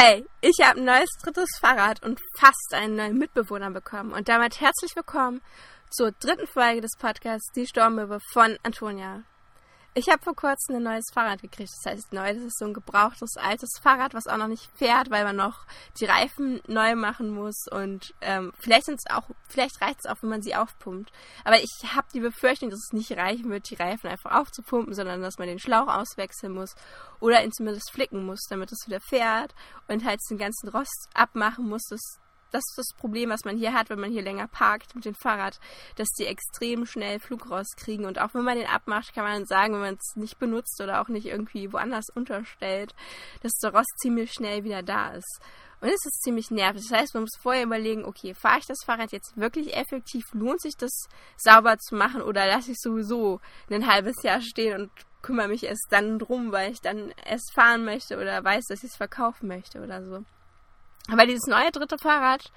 Hey, ich habe ein neues drittes Fahrrad und fast einen neuen Mitbewohner bekommen. Und damit herzlich willkommen zur dritten Folge des Podcasts Die Sturmöwe von Antonia. Ich habe vor kurzem ein neues Fahrrad gekriegt. Das heißt, neu, das ist so ein gebrauchtes, altes Fahrrad, was auch noch nicht fährt, weil man noch die Reifen neu machen muss. Und ähm, vielleicht, vielleicht reicht es auch, wenn man sie aufpumpt. Aber ich habe die Befürchtung, dass es nicht reichen wird, die Reifen einfach aufzupumpen, sondern dass man den Schlauch auswechseln muss oder ihn zumindest flicken muss, damit es wieder fährt und halt den ganzen Rost abmachen muss. Das das ist das Problem, was man hier hat, wenn man hier länger parkt mit dem Fahrrad, dass die extrem schnell Flugrost kriegen. Und auch wenn man den abmacht, kann man sagen, wenn man es nicht benutzt oder auch nicht irgendwie woanders unterstellt, dass der Rost ziemlich schnell wieder da ist. Und es ist ziemlich nervig. Das heißt, man muss vorher überlegen, okay, fahre ich das Fahrrad jetzt wirklich effektiv? Lohnt sich das sauber zu machen oder lasse ich sowieso ein halbes Jahr stehen und kümmere mich erst dann drum, weil ich dann erst fahren möchte oder weiß, dass ich es verkaufen möchte oder so. Aber dieses neue dritte Fahrrad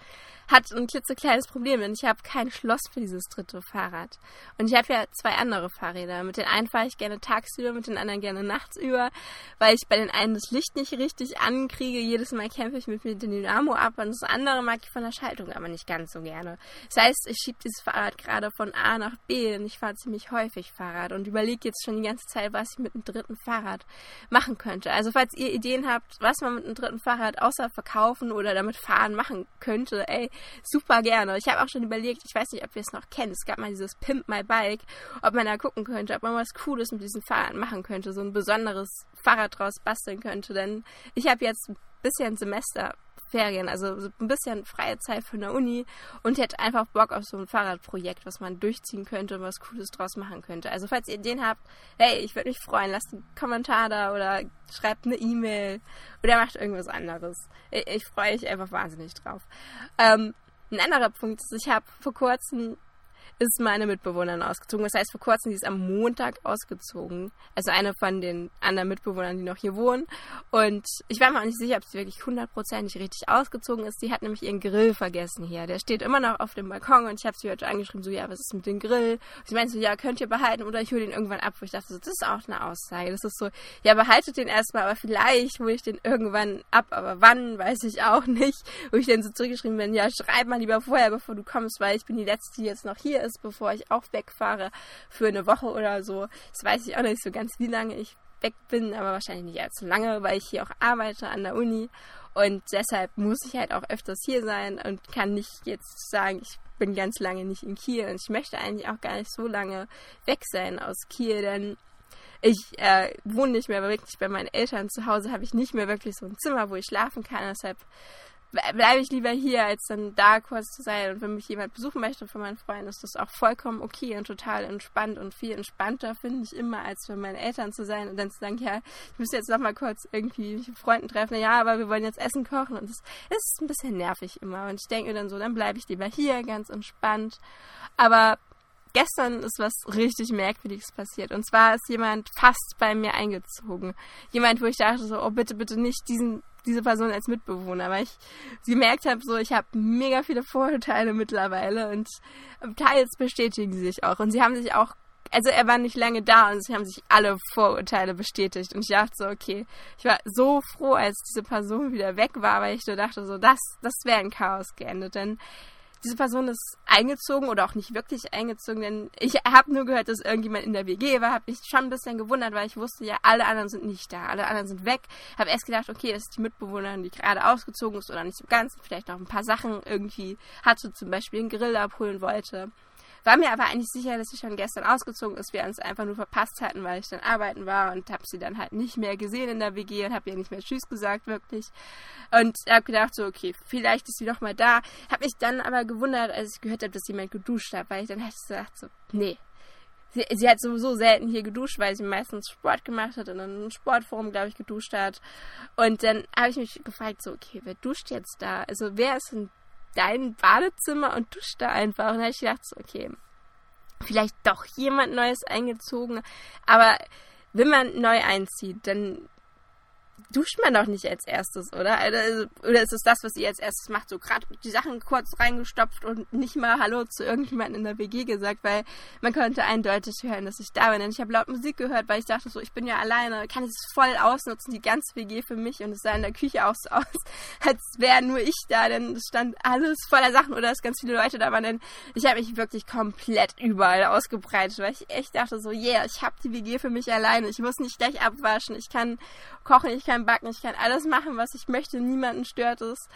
hat ein klitzekleines Problem, denn ich habe kein Schloss für dieses dritte Fahrrad. Und ich habe ja zwei andere Fahrräder. Mit den einen fahre ich gerne tagsüber, mit den anderen gerne nachtsüber, weil ich bei den einen das Licht nicht richtig ankriege. Jedes Mal kämpfe ich mit dem Dynamo ab und das andere mag ich von der Schaltung aber nicht ganz so gerne. Das heißt, ich schiebe dieses Fahrrad gerade von A nach B und ich fahre ziemlich häufig Fahrrad und überlege jetzt schon die ganze Zeit, was ich mit einem dritten Fahrrad machen könnte. Also falls ihr Ideen habt, was man mit einem dritten Fahrrad außer verkaufen oder damit fahren machen könnte, ey, super gerne. Ich habe auch schon überlegt, ich weiß nicht, ob ihr es noch kennt. Es gab mal dieses Pimp My Bike, ob man da gucken könnte, ob man was Cooles mit diesem Fahrrad machen könnte, so ein besonderes Fahrrad draus basteln könnte. Denn ich habe jetzt ein bisschen Semester Ferien, also ein bisschen freie Zeit von der Uni und hätte einfach Bock auf so ein Fahrradprojekt, was man durchziehen könnte und was Cooles draus machen könnte. Also falls ihr Ideen habt, hey, ich würde mich freuen, lasst einen Kommentar da oder schreibt eine E-Mail oder macht irgendwas anderes. Ich, ich freue mich einfach wahnsinnig drauf. Ähm, ein anderer Punkt ist, ich habe vor kurzem ist meine Mitbewohnerin ausgezogen. Das heißt, vor kurzem, sie ist am Montag ausgezogen. Also eine von den anderen Mitbewohnern, die noch hier wohnen. Und ich war mir auch nicht sicher, ob sie wirklich hundertprozentig richtig ausgezogen ist. Sie hat nämlich ihren Grill vergessen hier. Der steht immer noch auf dem Balkon und ich habe sie heute angeschrieben, so, ja, was ist mit dem Grill? Und sie meinte so, ja, könnt ihr behalten oder ich hole den irgendwann ab. Wo ich dachte, so, das ist auch eine Aussage. Das ist so, ja, behaltet den erstmal, aber vielleicht hole ich den irgendwann ab. Aber wann, weiß ich auch nicht. Wo ich dann so zurückgeschrieben bin, ja, schreib mal lieber vorher, bevor du kommst, weil ich bin die Letzte, die jetzt noch hier ist ist, bevor ich auch wegfahre für eine Woche oder so. Das weiß ich auch nicht so ganz, wie lange ich weg bin, aber wahrscheinlich nicht allzu lange, weil ich hier auch arbeite an der Uni und deshalb muss ich halt auch öfters hier sein und kann nicht jetzt sagen, ich bin ganz lange nicht in Kiel und ich möchte eigentlich auch gar nicht so lange weg sein aus Kiel, denn ich äh, wohne nicht mehr wirklich bei meinen Eltern zu Hause, habe ich nicht mehr wirklich so ein Zimmer, wo ich schlafen kann. Deshalb bleibe ich lieber hier, als dann da kurz zu sein. Und wenn mich jemand besuchen möchte von meinen Freunden, ist das auch vollkommen okay und total entspannt und viel entspannter, finde ich immer, als bei meinen Eltern zu sein und dann zu sagen, ja, ich muss jetzt noch mal kurz irgendwie mich mit Freunden treffen. Ja, aber wir wollen jetzt Essen kochen und das ist ein bisschen nervig immer. Und ich denke dann so, dann bleibe ich lieber hier, ganz entspannt. Aber gestern ist was richtig Merkwürdiges passiert. Und zwar ist jemand fast bei mir eingezogen. Jemand, wo ich dachte so, oh bitte, bitte nicht diesen diese Person als Mitbewohner, weil ich sie gemerkt habe, so ich habe mega viele Vorurteile mittlerweile und teils bestätigen sie sich auch. Und sie haben sich auch also er war nicht lange da und sie haben sich alle Vorurteile bestätigt. Und ich dachte so, okay, ich war so froh, als diese Person wieder weg war, weil ich nur dachte so, das, das wäre ein Chaos geendet, denn diese Person ist eingezogen oder auch nicht wirklich eingezogen, denn ich habe nur gehört, dass irgendjemand in der WG war, habe mich schon ein bisschen gewundert, weil ich wusste ja, alle anderen sind nicht da, alle anderen sind weg. Habe erst gedacht, okay, das ist die Mitbewohnerin, die gerade ausgezogen ist oder nicht so ganz, vielleicht noch ein paar Sachen irgendwie hatte, zum Beispiel einen Grill abholen wollte. War mir aber eigentlich sicher, dass sie schon gestern ausgezogen ist, wir uns einfach nur verpasst hatten, weil ich dann arbeiten war und habe sie dann halt nicht mehr gesehen in der WG und habe ihr nicht mehr Tschüss gesagt, wirklich. Und habe gedacht so, okay, vielleicht ist sie noch mal da. Habe mich dann aber gewundert, als ich gehört habe, dass jemand geduscht hat, weil ich dann hätte gedacht so, nee, Sie, sie, hat sowieso selten hier geduscht, weil sie meistens Sport gemacht hat und in einem Sportforum, glaube ich, geduscht hat. Und dann habe ich mich gefragt, so, okay, wer duscht jetzt da? Also, wer ist denn dein Badezimmer und duscht da einfach. Und da habe ich gedacht, so, okay, vielleicht doch jemand Neues eingezogen. Aber wenn man neu einzieht, dann duscht man doch nicht als erstes, oder? Also, oder ist es das, was ihr als erstes macht? So gerade die Sachen kurz reingestopft und nicht mal Hallo zu irgendjemandem in der WG gesagt, weil man konnte eindeutig hören, dass ich da bin. Und ich habe laut Musik gehört, weil ich dachte so, ich bin ja alleine, kann es voll ausnutzen, die ganze WG für mich. Und es sah in der Küche auch so aus, als wäre nur ich da, denn es stand alles voller Sachen oder dass ganz viele Leute da waren. Denn ich habe mich wirklich komplett überall ausgebreitet, weil ich echt dachte so, yeah, ich habe die WG für mich alleine. Ich muss nicht gleich abwaschen, ich kann kochen, ich kann backen, ich kann alles machen, was ich möchte, niemanden stört es.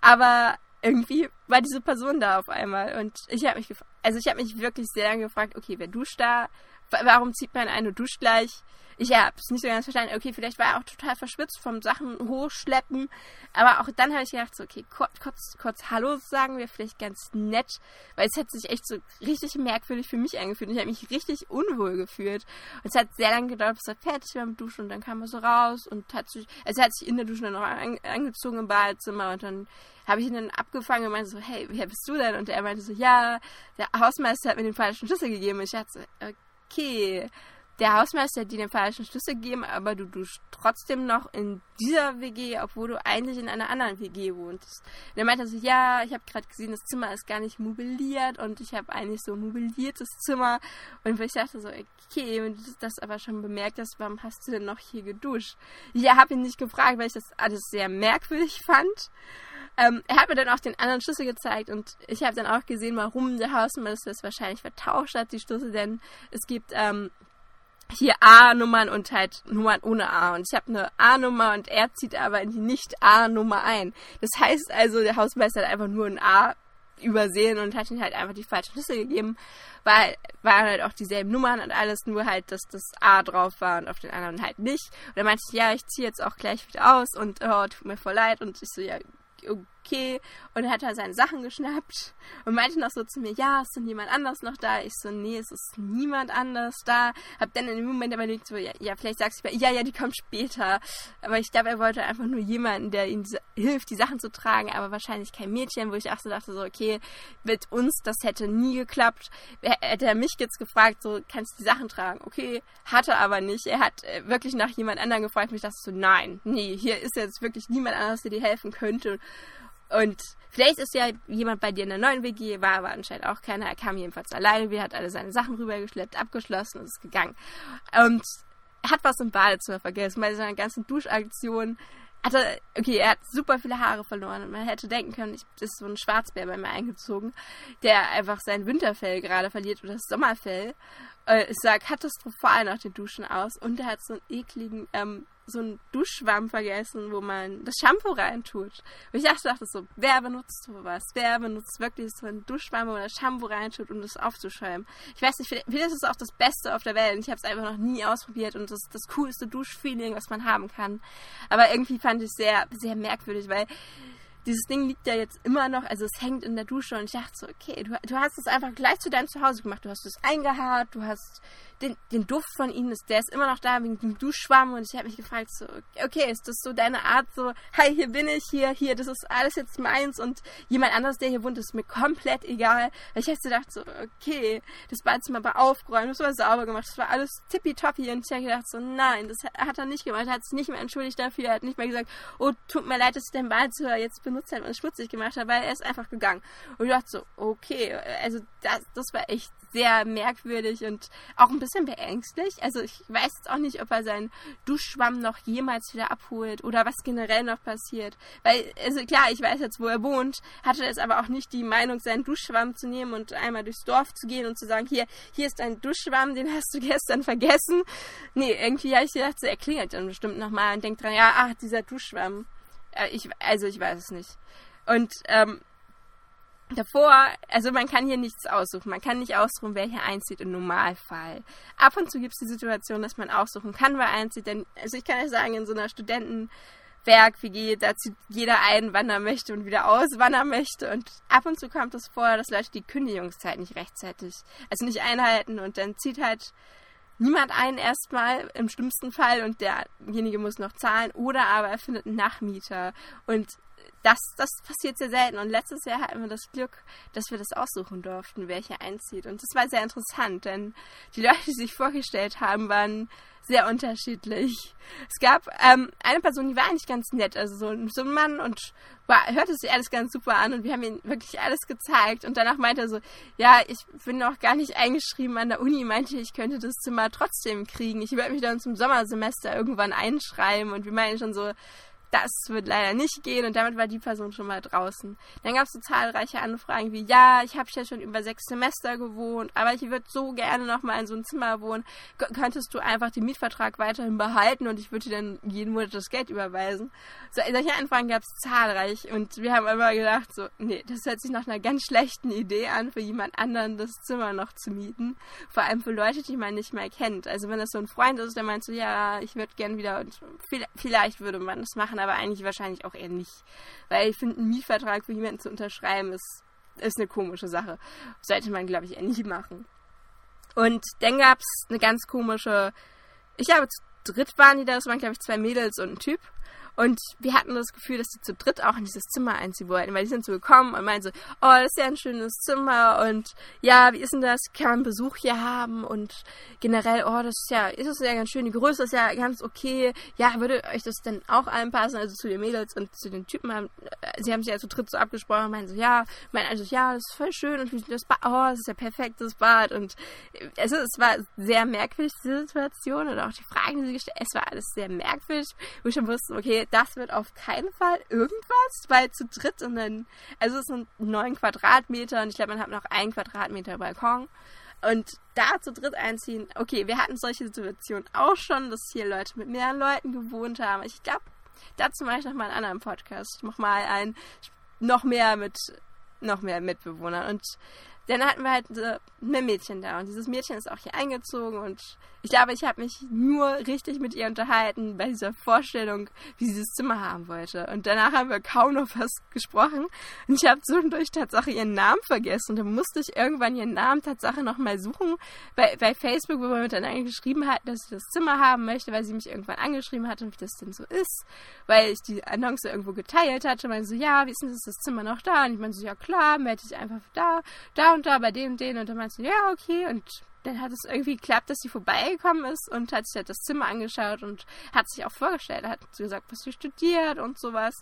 Aber irgendwie war diese Person da auf einmal und ich habe mich also ich habe mich wirklich sehr gefragt, okay, wer duscht da? Warum zieht man ein und duscht gleich? Ich habe es nicht so ganz verstanden. Okay, vielleicht war er auch total verschwitzt vom Sachen hochschleppen. Aber auch dann habe ich gedacht, so, okay, kurz, kurz, kurz Hallo sagen wäre vielleicht ganz nett. Weil es hat sich echt so richtig merkwürdig für mich angefühlt. Ich habe mich richtig unwohl gefühlt. Und es hat sehr lange gedauert, bis er fertig war mit Duschen. Und dann kam er so raus und hat sich, also er hat sich in der Dusche dann noch an, angezogen im Badezimmer. Und dann habe ich ihn dann abgefangen und meinte so, hey, wer bist du denn? Und er meinte so, ja, der Hausmeister hat mir den falschen Schlüssel gegeben. Und ich dachte so, okay, der Hausmeister hat dir den falschen Schlüssel gegeben, aber du duschst trotzdem noch in dieser WG, obwohl du eigentlich in einer anderen WG wohnst. Und er meinte so, ja, ich habe gerade gesehen, das Zimmer ist gar nicht mobiliert und ich habe eigentlich so ein mobiliertes Zimmer. Und ich dachte so, okay, wenn du das aber schon bemerkt hast, warum hast du denn noch hier geduscht? Ja, habe ihn nicht gefragt, weil ich das alles sehr merkwürdig fand. Ähm, er hat mir dann auch den anderen Schlüssel gezeigt und ich habe dann auch gesehen, warum der Hausmeister das wahrscheinlich vertauscht hat, die Schlüssel, denn es gibt ähm, hier A-Nummern und halt Nummern ohne A. Und ich habe eine A-Nummer und er zieht aber in die Nicht-A-Nummer ein. Das heißt also, der Hausmeister hat einfach nur ein A übersehen und hat ihm halt einfach die falschen Schlüssel gegeben, weil waren halt auch dieselben Nummern und alles, nur halt, dass das A drauf war und auf den anderen halt nicht. Und er meinte ich, ja, ich ziehe jetzt auch gleich wieder aus und oh, tut mir voll leid. Und ich so, ja, okay. Und er hat halt seine Sachen geschnappt und meinte noch so zu mir, ja, ist denn jemand anders noch da? Ich so, nee, es ist niemand anders da. Hab dann in dem Moment überlegt, so, ja, ja vielleicht sagst du, ja, ja, die kommt später. Aber ich glaube, er wollte einfach nur jemanden, der ihm hilft, die Sachen zu tragen, aber wahrscheinlich kein Mädchen, wo ich auch so dachte, so, okay, mit uns, das hätte nie geklappt. Hätte er mich jetzt gefragt, so, kannst du die Sachen tragen? Okay, hatte aber nicht. Er hat äh, wirklich nach jemand anderem gefragt und ich dachte so, nein, nee, hier ist jetzt wirklich niemand anders, der dir helfen könnte. Und vielleicht ist ja jemand bei dir in der neuen WG, war aber anscheinend auch keiner. Er kam jedenfalls alleine, wir hat alle seine Sachen rübergeschleppt, abgeschlossen und ist gegangen. Und er hat was im Badezimmer vergessen. Bei seiner ganzen Duschaktion hatte, okay, er hat super viele Haare verloren und man hätte denken können, ich, das ist so ein Schwarzbär bei mir eingezogen, der einfach sein Winterfell gerade verliert oder das Sommerfell. Äh, es sah katastrophal nach den Duschen aus und er hat so einen ekligen ähm, so einen Duschschwamm vergessen, wo man das Shampoo reintut. Und ich dachte, dachte so, wer benutzt sowas? Wer benutzt wirklich so einen Duschschwamm, wo man das Shampoo reintut, um das aufzuschäumen? Ich weiß nicht, vielleicht ist es auch das Beste auf der Welt. Ich habe es einfach noch nie ausprobiert und das ist das coolste Duschfeeling, was man haben kann. Aber irgendwie fand ich es sehr, sehr merkwürdig, weil dieses Ding liegt ja jetzt immer noch, also es hängt in der Dusche und ich dachte so, okay, du, du hast es einfach gleich zu deinem Zuhause gemacht. Du hast es eingehaart, du hast den, den Duft von ihnen, ist, der ist immer noch da wegen dem Duschschwamm und ich habe mich gefragt, so, okay, ist das so deine Art, so, hi, hier bin ich, hier, hier, das ist alles jetzt meins und jemand anderes, der hier wohnt, ist mir komplett egal. Ich hätte gedacht, so, okay, das Badezimmer war aufgeräumt, das war sauber gemacht, das war alles tippitoppi und ich habe gedacht, so, nein, das hat er nicht gemacht, er hat sich nicht mehr entschuldigt dafür, er hat nicht mehr gesagt, oh, tut mir leid, dass ich dein Badezimmer jetzt benutzt habe und schmutzig gemacht habe, weil er ist einfach gegangen. Und ich dachte so, okay, also das, das war echt sehr merkwürdig und auch ein bisschen beängstlich. Also ich weiß jetzt auch nicht, ob er seinen Duschschwamm noch jemals wieder abholt oder was generell noch passiert. Weil, also klar, ich weiß jetzt, wo er wohnt, hatte es aber auch nicht die Meinung, seinen Duschschwamm zu nehmen und einmal durchs Dorf zu gehen und zu sagen, hier, hier ist ein Duschschwamm, den hast du gestern vergessen. Nee, irgendwie habe ich gedacht, so, er klingelt dann bestimmt nochmal und denkt dran, ja, ach, dieser Duschschwamm. Äh, ich, also ich weiß es nicht. Und ähm, davor, also man kann hier nichts aussuchen. Man kann nicht aussuchen, wer hier einzieht im Normalfall. Ab und zu gibt es die Situation, dass man aussuchen kann, wer einzieht. Denn, also ich kann ja sagen, in so einer Studentenwerk wie da zieht jeder ein, wann er möchte und wieder aus, wann er möchte. Und ab und zu kommt es vor, dass Leute die Kündigungszeit nicht rechtzeitig, also nicht einhalten und dann zieht halt niemand ein erstmal im schlimmsten Fall und derjenige muss noch zahlen oder aber er findet einen Nachmieter und das, das passiert sehr selten. Und letztes Jahr hatten wir das Glück, dass wir das aussuchen durften, wer hier einzieht. Und das war sehr interessant, denn die Leute, die sich vorgestellt haben, waren sehr unterschiedlich. Es gab ähm, eine Person, die war eigentlich ganz nett, also so, so ein Mann und war, hörte sich alles ganz super an und wir haben ihm wirklich alles gezeigt und danach meinte er so, ja, ich bin noch gar nicht eingeschrieben an der Uni, meinte ich könnte das Zimmer trotzdem kriegen. Ich werde mich dann zum Sommersemester irgendwann einschreiben und wir meinen schon so, das wird leider nicht gehen und damit war die Person schon mal draußen. Dann gab es so zahlreiche Anfragen wie, ja, ich habe ja schon über sechs Semester gewohnt, aber ich würde so gerne noch mal in so einem Zimmer wohnen. K könntest du einfach den Mietvertrag weiterhin behalten und ich würde dir dann jeden Monat das Geld überweisen. So, solche Anfragen gab es zahlreich und wir haben immer gedacht, so, nee, das hört sich nach einer ganz schlechten Idee an, für jemand anderen das Zimmer noch zu mieten. Vor allem für Leute, die man nicht mehr kennt. Also wenn das so ein Freund ist, der meint so, ja, ich würde gern wieder und vielleicht würde man das machen, aber eigentlich wahrscheinlich auch eher nicht. Weil ich finde, einen Mietvertrag für jemanden zu unterschreiben ist, ist eine komische Sache. Sollte man, glaube ich, eher nicht machen. Und dann gab es eine ganz komische, ich glaube, zu dritt waren die da, das waren, glaube ich, zwei Mädels und ein Typ. Und wir hatten das Gefühl, dass die zu dritt auch in dieses Zimmer einziehen wollten, weil die sind so gekommen und meinten so, oh, das ist ja ein schönes Zimmer und ja, wie ist denn das? Kann man Besuch hier haben? Und generell, oh, das ist ja, ist das ja ganz schön, die Größe ist ja ganz okay. Ja, würde euch das denn auch anpassen? Also zu den Mädels und zu den Typen haben, äh, sie haben sich ja zu dritt so abgesprochen und meinen so, ja, meinen also, ja, das ist voll schön und das Bad, oh, das ist ja perfekt, das Bad. Und also, es war sehr merkwürdig, diese Situation und auch die Fragen, die sie gestellt es war alles sehr merkwürdig, wo ich schon wusste, okay, das wird auf keinen Fall irgendwas, weil zu dritt und dann, also es sind neun Quadratmeter und ich glaube, man hat noch einen Quadratmeter Balkon. Und da zu dritt einziehen, okay, wir hatten solche Situationen auch schon, dass hier Leute mit mehreren Leuten gewohnt haben. Ich glaube, dazu mache ich noch mal einen anderen Podcast. Ich mache mal einen, noch mehr mit, noch mehr Mitbewohnern. Und dann hatten wir halt ein Mädchen da und dieses Mädchen ist auch hier eingezogen und ich glaube, ich habe mich nur richtig mit ihr unterhalten bei dieser Vorstellung, wie sie das Zimmer haben wollte. Und danach haben wir kaum noch was gesprochen und ich habe zwischendurch Tatsache ihren Namen vergessen und dann musste ich irgendwann ihren Namen Tatsache nochmal suchen bei, bei Facebook, wo wir miteinander geschrieben hatten, dass ich das Zimmer haben möchte, weil sie mich irgendwann angeschrieben hatte, wie das denn so ist, weil ich die Annonce irgendwo geteilt hatte. Und meinte so, ja, wie ist denn das, Zimmer noch da? Und ich meinte so, ja klar, melde ich einfach da, da und da bei dem und den. Und dann meinte sie, ja, okay. Und dann hat es irgendwie geklappt, dass sie vorbeigekommen ist und hat sich halt das Zimmer angeschaut und hat sich auch vorgestellt. Hat gesagt, was sie studiert und sowas.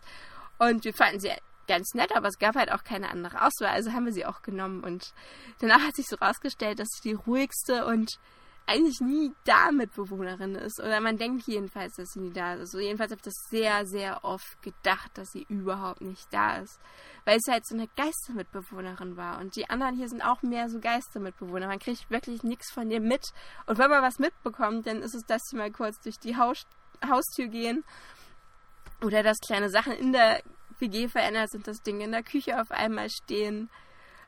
Und wir fanden sie ganz nett, aber es gab halt auch keine andere Auswahl. Also haben wir sie auch genommen. Und danach hat sich so rausgestellt, dass sie die ruhigste und eigentlich nie da Mitbewohnerin ist. Oder man denkt jedenfalls, dass sie nie da ist. Also jedenfalls habe ich das sehr, sehr oft gedacht, dass sie überhaupt nicht da ist. Weil es halt so eine Geistermitbewohnerin war. Und die anderen hier sind auch mehr so Geistermitbewohner. Man kriegt wirklich nichts von dir mit. Und wenn man was mitbekommt, dann ist es, dass sie mal kurz durch die Haus Haustür gehen. Oder dass kleine Sachen in der WG verändert sind, dass Dinge in der Küche auf einmal stehen.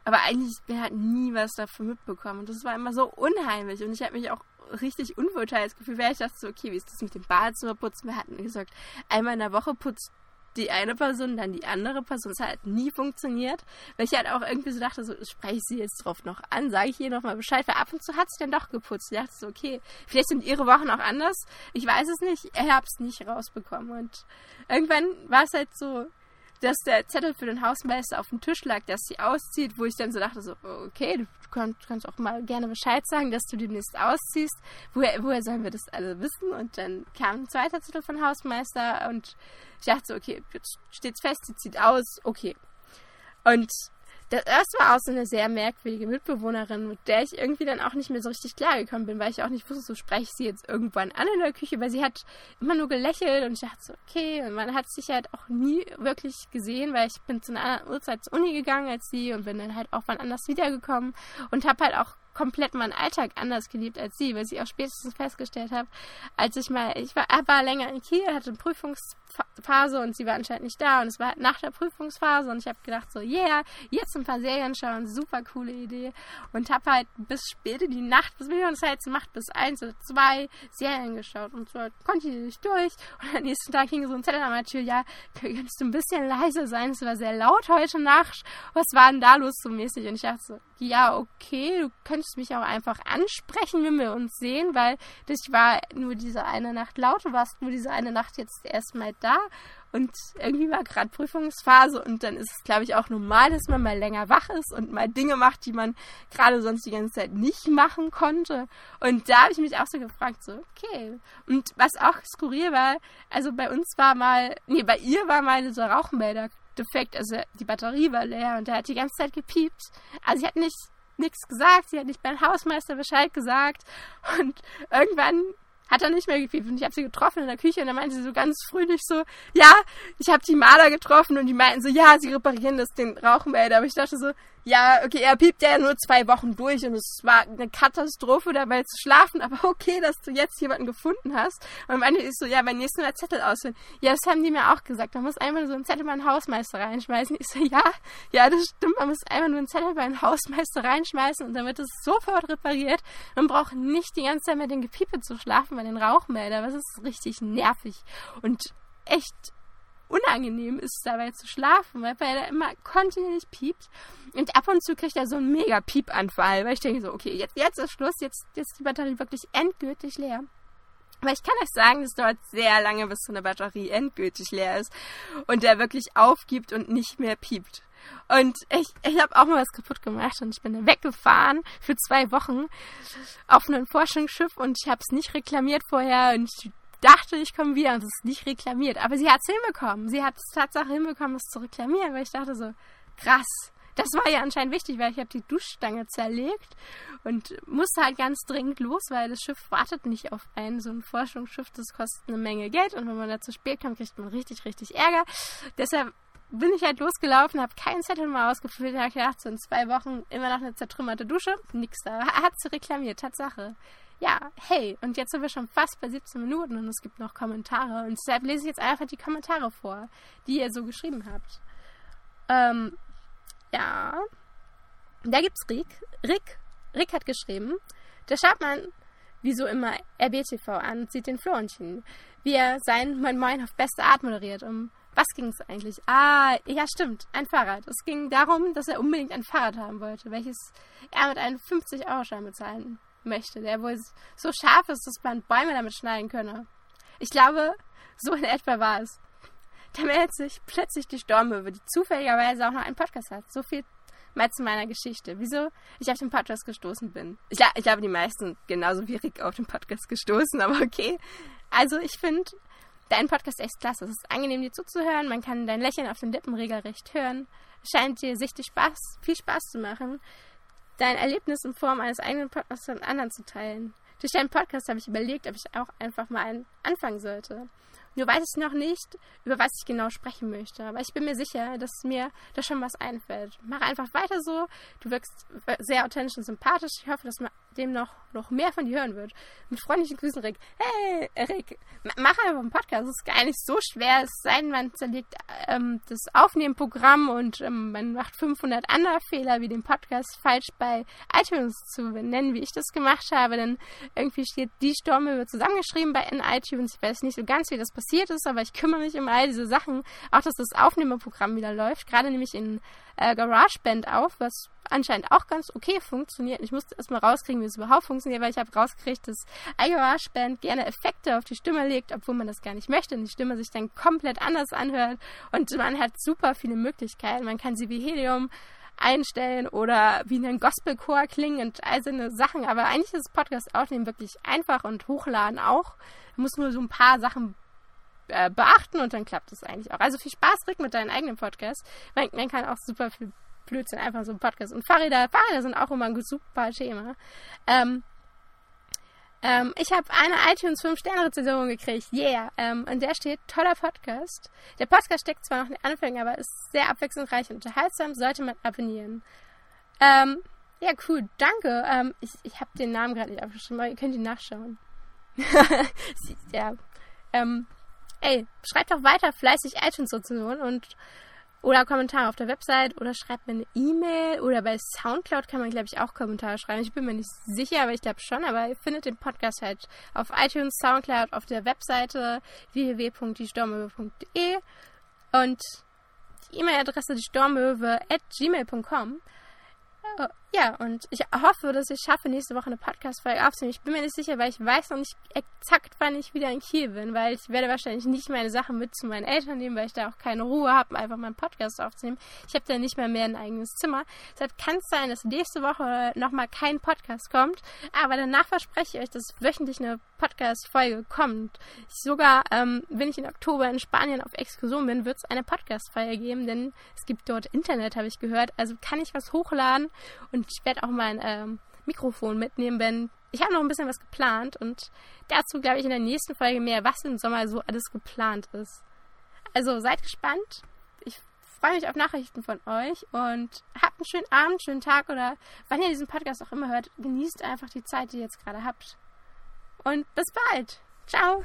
Aber eigentlich, wir hatten nie was davon mitbekommen. Und das war immer so unheimlich. Und ich habe mich auch richtig Unwohlteilsgefühl, weil ich dachte so, okay, wie ist das mit dem Badezimmerputzen? Wir hatten gesagt, einmal in der Woche putzt die eine Person, dann die andere Person. Das hat halt nie funktioniert, weil ich halt auch irgendwie so dachte, so spreche ich sie jetzt drauf noch an, sage ich ihr nochmal Bescheid, weil ab und zu hat sie dann doch geputzt. Ich dachte so, okay, vielleicht sind ihre Wochen auch anders. Ich weiß es nicht, ich habe es nicht rausbekommen. Und irgendwann war es halt so, dass der Zettel für den Hausmeister auf dem Tisch lag, dass sie auszieht, wo ich dann so dachte, so, okay, du kannst, kannst auch mal gerne Bescheid sagen, dass du demnächst ausziehst. Woher, woher sollen wir das alle wissen? Und dann kam ein zweiter Zettel von Hausmeister und ich dachte so, okay, jetzt steht's fest, sie zieht aus, okay. Und das war auch so eine sehr merkwürdige Mitbewohnerin, mit der ich irgendwie dann auch nicht mehr so richtig klargekommen bin, weil ich auch nicht wusste, so spreche ich sie jetzt irgendwann an in der Küche, weil sie hat immer nur gelächelt und ich dachte so, okay, und man hat sich halt auch nie wirklich gesehen, weil ich bin zu einer anderen Uhrzeit zur Uni gegangen als sie und bin dann halt auch wann anders wiedergekommen und habe halt auch komplett meinen Alltag anders geliebt als sie, weil ich auch spätestens festgestellt habe, als ich mal, ich war, war länger in Kiel, hatte eine Prüfungsphase und sie war anscheinend nicht da und es war halt nach der Prüfungsphase und ich habe gedacht so, yeah, jetzt ein paar Serien schauen, super coole Idee und habe halt bis später die Nacht, bis wir uns halt macht bis eins oder zwei Serien geschaut und so konnte ich nicht durch und am nächsten Tag hing so ein Zettel an der Tür, ja, könntest du ein bisschen leise sein, es war sehr laut heute Nacht, was war denn da los so mäßig? Und ich dachte so, ja, okay, du könntest mich auch einfach ansprechen, wenn wir uns sehen, weil ich war nur diese eine Nacht laut, du warst nur diese eine Nacht jetzt erstmal da und irgendwie war gerade Prüfungsphase und dann ist es, glaube ich, auch normal, dass man mal länger wach ist und mal Dinge macht, die man gerade sonst die ganze Zeit nicht machen konnte. Und da habe ich mich auch so gefragt, so, okay. Und was auch skurril war, also bei uns war mal, nee, bei ihr war mal so Rauchmelder defekt, also die Batterie war leer und der hat die ganze Zeit gepiept. Also sie hat nicht nichts gesagt, sie hat nicht beim Hausmeister Bescheid gesagt und irgendwann hat er nicht mehr gepiept. Und ich habe sie getroffen in der Küche und da meinte sie so ganz fröhlich so, ja, ich habe die Maler getroffen und die meinten so, ja, sie reparieren das, den Rauchmelder. Aber ich dachte so, ja, okay, er piept ja nur zwei Wochen durch und es war eine Katastrophe dabei zu schlafen, aber okay, dass du jetzt jemanden gefunden hast. Und meine ist so, ja, beim nächsten Mal Zettel ausfüllen. Ja, das haben die mir auch gesagt. Man muss einmal so einen Zettel bei einen Hausmeister reinschmeißen. Ich so, ja, ja, das stimmt. Man muss einmal nur einen Zettel bei einen Hausmeister reinschmeißen und dann wird es sofort repariert. Man braucht nicht die ganze Zeit mit den Gepiepe zu schlafen bei den Rauchmelder. Das ist richtig nervig und echt unangenehm ist, dabei zu schlafen, weil er immer kontinuierlich piept. Und ab und zu kriegt er so einen mega Piepanfall, weil ich denke so, okay, jetzt, jetzt ist Schluss, jetzt, jetzt ist die Batterie wirklich endgültig leer. Aber ich kann euch sagen, es dauert sehr lange, bis so eine Batterie endgültig leer ist und der wirklich aufgibt und nicht mehr piept. Und ich, ich habe auch mal was kaputt gemacht und ich bin weggefahren für zwei Wochen auf einem Forschungsschiff und ich habe es nicht reklamiert vorher und ich dachte, ich komme wieder und es ist nicht reklamiert. Aber sie hat es hinbekommen. Sie hat es tatsächlich hinbekommen, es zu reklamieren, weil ich dachte so, krass. Das war ja anscheinend wichtig, weil ich habe die Duschstange zerlegt und musste halt ganz dringend los, weil das Schiff wartet nicht auf einen. So ein Forschungsschiff, das kostet eine Menge Geld und wenn man da zu spät kommt, kriegt man richtig, richtig Ärger. Deshalb bin ich halt losgelaufen, habe keinen Zettel mal ausgefüllt, habe gedacht, so in zwei Wochen immer noch eine zertrümmerte Dusche. Nix da. Hat sie reklamiert, Tatsache ja, hey, und jetzt sind wir schon fast bei 17 Minuten und es gibt noch Kommentare. Und deshalb lese ich jetzt einfach die Kommentare vor, die ihr so geschrieben habt. Ähm, ja. Da gibt's Rick. Rick, Rick hat geschrieben, da schaut man, wie so immer, RBTV an und sieht den Florentin, wie er sein Moin Moin auf beste Art moderiert. Um was ging es eigentlich? Ah, ja, stimmt, ein Fahrrad. Es ging darum, dass er unbedingt ein Fahrrad haben wollte, welches er mit einem 50-Euro-Schein bezahlen möchte, der wohl so scharf ist, dass man Bäume damit schneiden könne. Ich glaube, so in etwa war es. Da meldet sich plötzlich die Stormöwe, die zufälligerweise auch noch einen Podcast hat. So viel mal zu meiner Geschichte. Wieso ich auf den Podcast gestoßen bin. Ich, ich glaube, die meisten genauso wie Rick auf den Podcast gestoßen, aber okay. Also ich finde dein Podcast echt klasse. Es ist angenehm, dir zuzuhören. Man kann dein Lächeln auf den Lippen regelrecht hören. Scheint dir sichtlich Spaß, viel Spaß zu machen dein Erlebnis in Form eines eigenen Podcasts mit anderen zu teilen. Durch deinen Podcast habe ich überlegt, ob ich auch einfach mal einen anfangen sollte. Nur weiß ich noch nicht, über was ich genau sprechen möchte. Aber ich bin mir sicher, dass mir da schon was einfällt. Mach einfach weiter so. Du wirkst sehr authentisch und sympathisch. Ich hoffe, dass dem noch, mehr von dir hören wird. Mit freundlichen Grüßen, Rick. Hey, Rick, mach einfach einen Podcast. Es ist gar nicht so schwer. Es sei denn, man zerlegt ähm, das Aufnehmenprogramm und ähm, man macht 500 andere Fehler, wie den Podcast falsch bei iTunes zu nennen, wie ich das gemacht habe. Dann irgendwie steht die Stormöwe zusammengeschrieben bei in iTunes. Ich weiß nicht so ganz, wie das passiert ist, aber ich kümmere mich um all diese Sachen. Auch, dass das Aufnehmerprogramm wieder läuft. Gerade nämlich in äh, GarageBand auf, was anscheinend auch ganz okay funktioniert. Ich musste erstmal rauskriegen, wie es überhaupt funktioniert, weil ich habe rausgekriegt, dass iGarageBand gerne Effekte auf die Stimme legt, obwohl man das gar nicht möchte und die Stimme sich dann komplett anders anhört und man hat super viele Möglichkeiten. Man kann sie wie Helium einstellen oder wie einen Gospelchor klingen und all so eine Sachen. Aber eigentlich ist Podcast aufnehmen wirklich einfach und hochladen auch. Man muss nur so ein paar Sachen äh, beachten und dann klappt es eigentlich auch. Also viel Spaß, Rick, mit deinem eigenen Podcast. Man, man kann auch super viel Blödsinn, einfach so ein Podcast. Und Fahrräder, Fahrräder sind auch immer ein super Thema. Ähm, ähm, ich habe eine iTunes 5-Sterne-Rezension gekriegt. Yeah. Ähm, und der steht, toller Podcast. Der Podcast steckt zwar noch in den Anfängen, aber ist sehr abwechslungsreich und unterhaltsam. Sollte man abonnieren. Ähm, ja, cool. Danke. Ähm, ich ich habe den Namen gerade nicht aufgeschrieben, aber ihr könnt ihn nachschauen. ja. Ähm, ey, schreibt doch weiter fleißig iTunes-Rezensionen und oder Kommentare auf der Website oder schreibt mir eine E-Mail oder bei Soundcloud kann man, glaube ich, auch Kommentare schreiben. Ich bin mir nicht sicher, aber ich glaube schon. Aber ihr findet den Podcast halt auf iTunes, Soundcloud, auf der Webseite www.diestormöwe.de und die E-Mail-Adresse die stormöwe at gmail.com. Ja, und ich hoffe, dass ich schaffe, nächste Woche eine Podcast-Folge aufzunehmen. Ich bin mir nicht sicher, weil ich weiß noch nicht exakt, wann ich wieder in Kiel bin, weil ich werde wahrscheinlich nicht meine Sachen mit zu meinen Eltern nehmen, weil ich da auch keine Ruhe habe, einfach meinen Podcast aufzunehmen. Ich habe da nicht mehr mehr ein eigenes Zimmer. Deshalb kann es sein, dass nächste Woche nochmal kein Podcast kommt, aber danach verspreche ich euch, dass wöchentlich eine Podcast-Folge kommt. Ich sogar, ähm, wenn ich in Oktober in Spanien auf Exkursion bin, wird es eine Podcast-Folge geben, denn es gibt dort Internet, habe ich gehört. Also kann ich was hochladen und und ich werde auch mein ähm, Mikrofon mitnehmen, wenn ich habe noch ein bisschen was geplant und dazu glaube ich in der nächsten Folge mehr, was im Sommer so alles geplant ist. Also seid gespannt. Ich freue mich auf Nachrichten von euch und habt einen schönen Abend, schönen Tag oder wann ihr diesen Podcast auch immer hört, genießt einfach die Zeit, die ihr jetzt gerade habt. Und bis bald. Ciao.